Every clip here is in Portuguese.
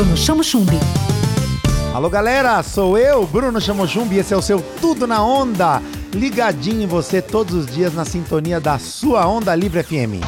Bruno Chamo Chumbi. Alô galera, sou eu, Bruno Chamo Chumbi, esse é o seu Tudo na Onda. Ligadinho em você todos os dias na sintonia da sua Onda Livre FM.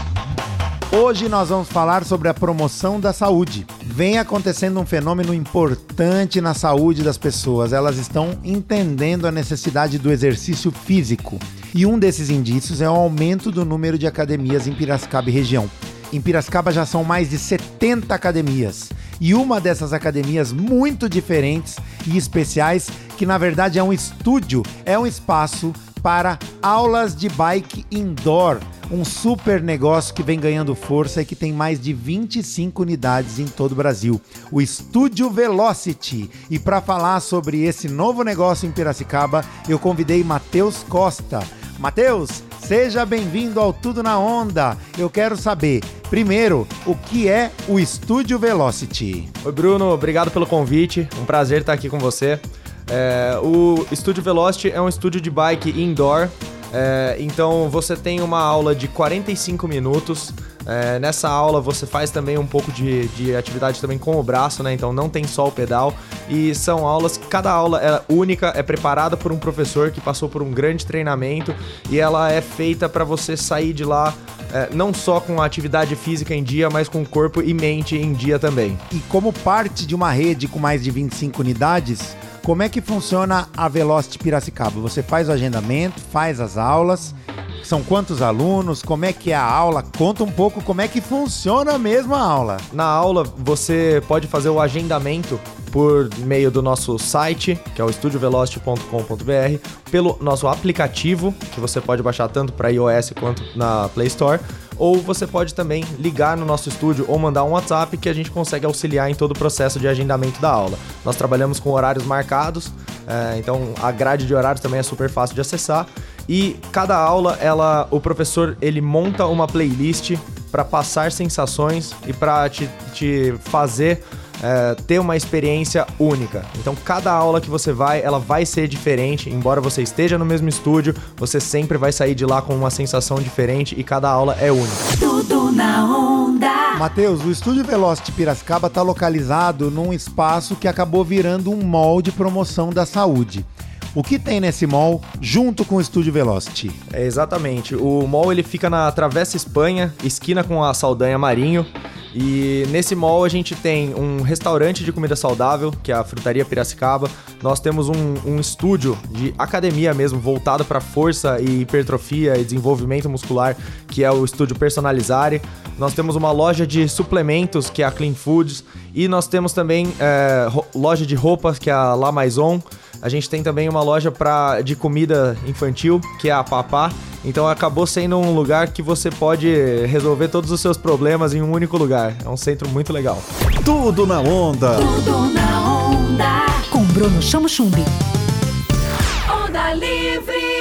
Hoje nós vamos falar sobre a promoção da saúde. Vem acontecendo um fenômeno importante na saúde das pessoas. Elas estão entendendo a necessidade do exercício físico. E um desses indícios é o aumento do número de academias em Piracicaba e região. Em Piracicaba já são mais de 70 academias. E uma dessas academias muito diferentes e especiais, que na verdade é um estúdio, é um espaço para aulas de bike indoor. Um super negócio que vem ganhando força e que tem mais de 25 unidades em todo o Brasil. O Estúdio Velocity. E para falar sobre esse novo negócio em Piracicaba, eu convidei Matheus Costa. Matheus, seja bem-vindo ao Tudo na Onda. Eu quero saber, primeiro, o que é o Estúdio Velocity? Oi, Bruno, obrigado pelo convite. Um prazer estar aqui com você. É, o Estúdio Velocity é um estúdio de bike indoor. É, então você tem uma aula de 45 minutos. É, nessa aula você faz também um pouco de, de atividade também com o braço, né? Então não tem só o pedal. E são aulas, cada aula é única, é preparada por um professor que passou por um grande treinamento e ela é feita para você sair de lá é, não só com a atividade física em dia, mas com corpo e mente em dia também. E como parte de uma rede com mais de 25 unidades, como é que funciona a Velocity Piracicaba? Você faz o agendamento, faz as aulas, são quantos alunos? Como é que é a aula? Conta um pouco como é que funciona mesmo a aula. Na aula, você pode fazer o agendamento por meio do nosso site, que é o estudiovelocity.com.br, pelo nosso aplicativo, que você pode baixar tanto para iOS quanto na Play Store, ou você pode também ligar no nosso estúdio ou mandar um WhatsApp que a gente consegue auxiliar em todo o processo de agendamento da aula. Nós trabalhamos com horários marcados, é, então a grade de horários também é super fácil de acessar. E cada aula, ela, o professor ele monta uma playlist para passar sensações e para te, te fazer é, ter uma experiência única. Então, cada aula que você vai, ela vai ser diferente. Embora você esteja no mesmo estúdio, você sempre vai sair de lá com uma sensação diferente e cada aula é única. Tudo na onda. Matheus, o Estúdio Velocity Piracicaba está localizado num espaço que acabou virando um mall de promoção da saúde. O que tem nesse mall junto com o Estúdio Velocity? É, exatamente. O mall ele fica na Travessa Espanha, esquina com a Saldanha Marinho. E nesse mall a gente tem um restaurante de comida saudável, que é a Frutaria Piracicaba. Nós temos um, um estúdio de academia mesmo, voltado para força e hipertrofia e desenvolvimento muscular, que é o estúdio Personalizare. Nós temos uma loja de suplementos, que é a Clean Foods. E nós temos também é, loja de roupas, que é a La Maison. A gente tem também uma loja pra, de comida infantil, que é a Papá. Então acabou sendo um lugar que você pode resolver todos os seus problemas em um único lugar. É um centro muito legal. Tudo na onda. Tudo na onda. Com Bruno Chamo Chumbi. Onda Livre.